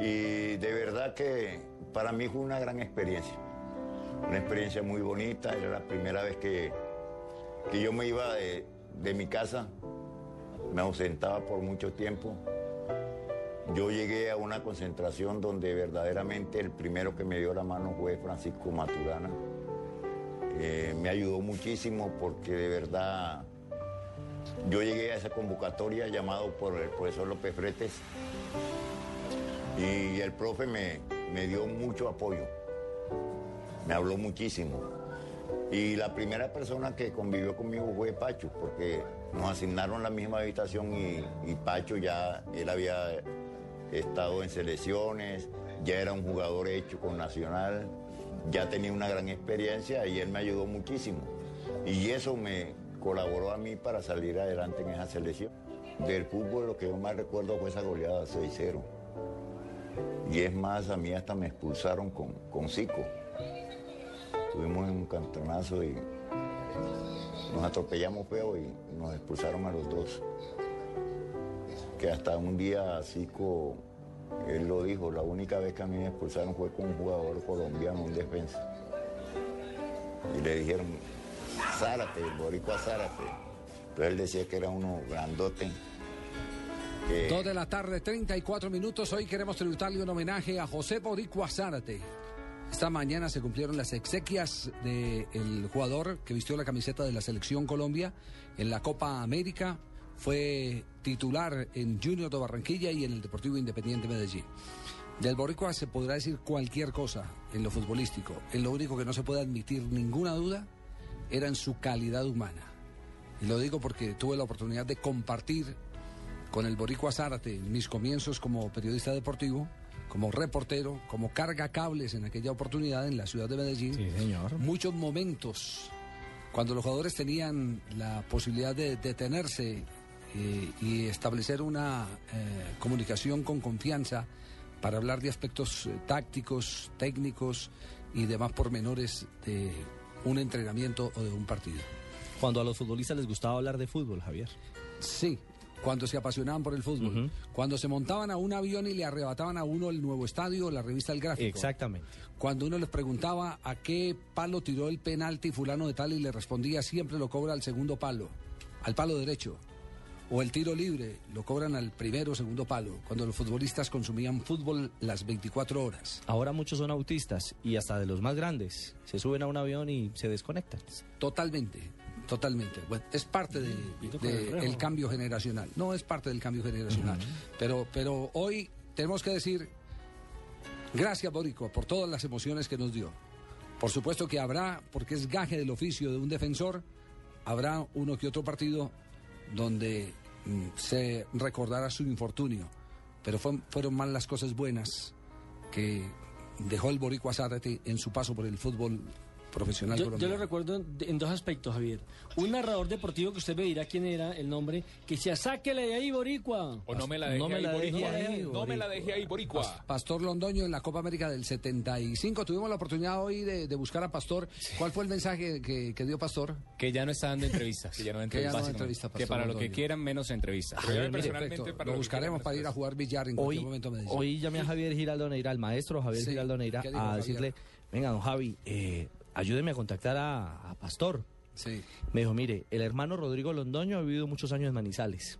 Y de verdad que para mí fue una gran experiencia. Una experiencia muy bonita. Era la primera vez que, que yo me iba de, mi casa. Me ausentaba por mucho tiempo. Yo llegué a una concentración donde verdaderamente el primero que me dio la mano fue Francisco Maturana. Eh, me ayudó muchísimo porque de verdad yo llegué a esa convocatoria llamado por el profesor López Fretes y el profe me, me dio mucho apoyo, me habló muchísimo. Y la primera persona que convivió conmigo fue Pacho, porque nos asignaron la misma habitación y, y Pacho ya, él había estado en selecciones, ya era un jugador hecho con Nacional, ya tenía una gran experiencia y él me ayudó muchísimo. Y eso me colaboró a mí para salir adelante en esa selección. Del fútbol lo que yo más recuerdo fue esa goleada 6-0. Y es más, a mí hasta me expulsaron con, con Zico. Estuvimos en un cantonazo y nos atropellamos feo y nos expulsaron a los dos. Que hasta un día Zico, él lo dijo, la única vez que a mí me expulsaron fue con un jugador colombiano, un defensa. Y le dijeron, Zárate, el boricua Zárate. Entonces él decía que era uno grandote. Dos de la tarde, 34 minutos. Hoy queremos tributarle un homenaje a José Boricua Zárate. Esta mañana se cumplieron las exequias del jugador que vistió la camiseta de la Selección Colombia en la Copa América. Fue titular en Junior de Barranquilla y en el Deportivo Independiente Medellín. Del Boricua se podrá decir cualquier cosa en lo futbolístico. En lo único que no se puede admitir ninguna duda era en su calidad humana. Y lo digo porque tuve la oportunidad de compartir con el Boricua Zárate en mis comienzos como periodista deportivo, como reportero, como carga cables en aquella oportunidad en la ciudad de Medellín. Sí, señor. Muchos momentos cuando los jugadores tenían la posibilidad de detenerse eh, y establecer una eh, comunicación con confianza para hablar de aspectos eh, tácticos, técnicos y demás pormenores de un entrenamiento o de un partido. Cuando a los futbolistas les gustaba hablar de fútbol, Javier. Sí, cuando se apasionaban por el fútbol. Cuando se montaban a un avión y le arrebataban a uno el nuevo estadio, la revista El Gráfico. Exactamente. Cuando uno les preguntaba a qué palo tiró el penalti fulano de tal y le respondía siempre lo cobra al segundo palo, al palo derecho. O el tiro libre lo cobran al primero o segundo palo, cuando los futbolistas consumían fútbol las 24 horas. Ahora muchos son autistas y hasta de los más grandes. Se suben a un avión y se desconectan. Totalmente, totalmente. Bueno, es parte del de, el cambio generacional. No es parte del cambio generacional. pero, pero hoy tenemos que decir, gracias Borico por todas las emociones que nos dio. Por supuesto que habrá, porque es gaje del oficio de un defensor, habrá uno que otro partido donde mm, se recordará su infortunio. Pero fue- fueron más las cosas buenas que dejó el Boricua Zárate en su paso por el fútbol profesional Yo, yo lo recuerdo en, dos aspectos, Javier. Un narrador deportivo que usted me dirá quién era, el nombre, que decía, sáquele de ahí, Boricua. O no me la deje No me ahí, la deje Boricua. ahí, No me la deje ahí, Boricua. Pastor Londoño en la Copa América del 75. Tuvimos la oportunidad hoy de, de buscar a Pastor. ¿Cuál fue el mensaje que, que dio Pastor? Que ya no está dando entrevistas. Que ya no da Que ya no entrevista, que para lo que Londoño. quieran, menos entrevistas. Yo personalmente, para Lo buscaremos para ir a jugar billar en Hoy, cualquier momento. me dice. hoy llamé a Javier Giraldo Neira, al maestro Javier Sí. Giraldo Neira, ¿Qué dijo a decirle, venga, don Javi, eh, ayúdeme a contactar a, a Pastor. Sí. Me dijo, mire, el hermano Rodrigo Londoño ha vivido muchos años en Manizales.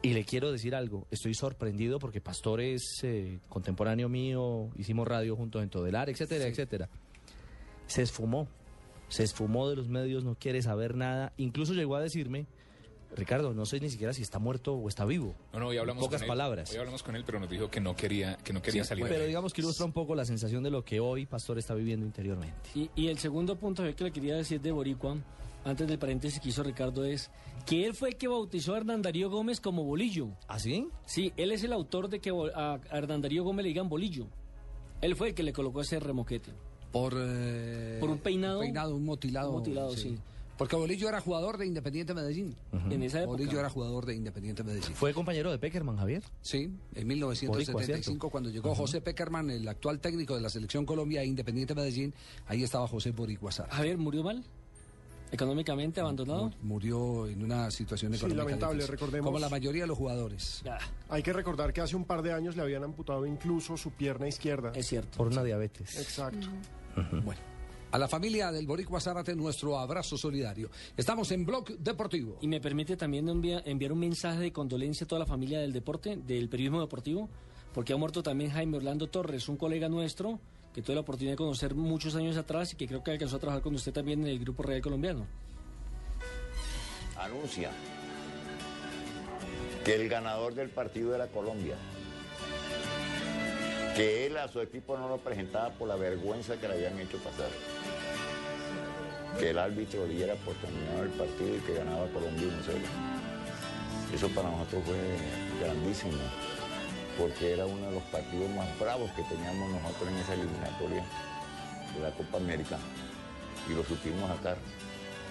Y le quiero decir algo, estoy sorprendido porque Pastor es eh, contemporáneo mío, hicimos radio juntos en Todelar, etcétera, etcétera. Se esfumó, se esfumó de los medios, no quiere saber nada. Incluso llegó a decirme, Ricardo, no sé ni siquiera si está muerto o está vivo. No, no, hoy hablamos Pocas con él. palabras. Hoy hablamos con él, pero nos dijo que no quería, que no quería salir. Pero de digamos que ilustra un poco la sensación de lo que hoy Pastor está viviendo interiormente. Y, y el segundo punto que le quería decir de Boricua antes del paréntesis que hizo Ricardo, es que él fue el que bautizó a Hernán Darío Gómez como Bolillo. ¿Ah, sí? Sí, él es el autor de que a Hernán Darío Gómez le digan Bolillo. Él fue el que le colocó ese remoquete. Por, eh, Por un peinado. Un peinado, un motilado. Un motilado, sí. Porque Bolillo era jugador de Independiente Medellín. En esa época. Bolillo era jugador de Independiente Medellín. Fue compañero de Peckerman, Javier. Sí, en Boricua, 1975, ¿cierto? cuando llegó José Peckerman, el actual técnico de la selección Colombia e Independiente Medellín, ahí estaba José Boricua Sara. Javier murió mal, económicamente abandonado. Murió en una situación Sí, económica lamentable, difícil, recordemos. Como la mayoría de los jugadores. Ah, Hay que recordar que hace un par de años le habían amputado incluso su pierna izquierda. es cierto. Por una diabetes. Exacto. Bueno, a la familia del Boricua Zárate nuestro abrazo solidario. Estamos en Blog Deportivo. Y me permite también envia- enviar un mensaje de condolencia a toda la familia del deporte, del periodismo deportivo, porque ha muerto también Jaime Orlando Torres, un colega nuestro que tuve la oportunidad de conocer muchos años atrás y que creo que alcanzó a trabajar con usted también en el Grupo Real Colombiano. anuncia que el ganador del partido era Colombia. Que él a su equipo no lo presentaba por la vergüenza que le habían hecho pasar. Que el árbitro diera por terminado el partido y que ganaba Colombia 1-0. Eso para nosotros fue grandísimo, porque era uno de los partidos más bravos que teníamos nosotros en esa eliminatoria de la Copa América. Y lo supimos sacar.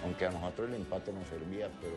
Aunque a nosotros el empate nos servía, pero...